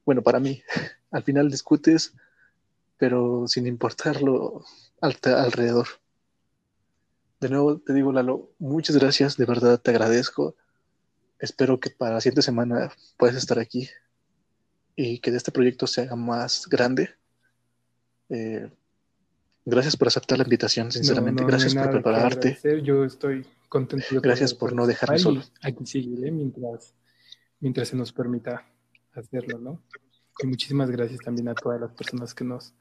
[SPEAKER 2] Bueno, para mí, al final discutes, pero sin importarlo alrededor. De nuevo te digo, Lalo, muchas gracias, de verdad te agradezco. Espero que para la siguiente semana puedas estar aquí y que este proyecto se haga más grande. Eh, gracias por aceptar la invitación, sinceramente. gracias por prepararte.
[SPEAKER 3] Yo estoy contento.
[SPEAKER 2] Gracias por no dejarme solo.
[SPEAKER 3] Aquí seguiré mientras, mientras se nos permita hacerlo, ¿no? Y muchísimas gracias también a todas las personas que nos,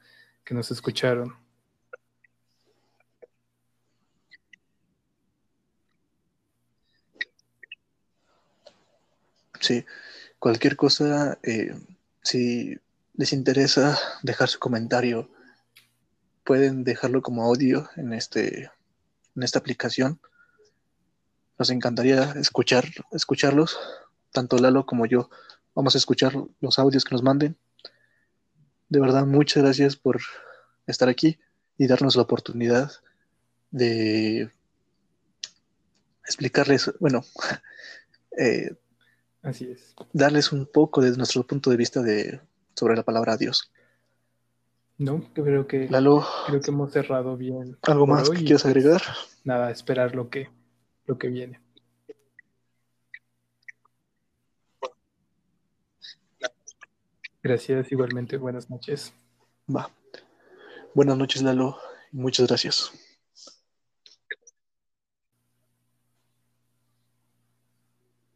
[SPEAKER 3] que nos escucharon.
[SPEAKER 2] Sí, cualquier cosa, eh, si les interesa dejar su comentario, pueden dejarlo como audio en, este, en esta aplicación. Nos encantaría escuchar, escucharlos, tanto Lalo como yo. Vamos a escuchar los audios que nos manden. De verdad, muchas gracias por estar aquí y darnos la oportunidad de explicarles, bueno, eh,
[SPEAKER 3] así es,
[SPEAKER 2] darles un poco de nuestro punto de vista de sobre la palabra Dios.
[SPEAKER 3] No, creo que
[SPEAKER 2] Lalo,
[SPEAKER 3] creo que hemos cerrado bien.
[SPEAKER 2] ¿Algo más que quieras agregar?
[SPEAKER 3] Nada, esperar lo que lo que viene. Gracias, igualmente. Buenas noches.
[SPEAKER 2] Va. Buenas noches, Lalo. Muchas gracias.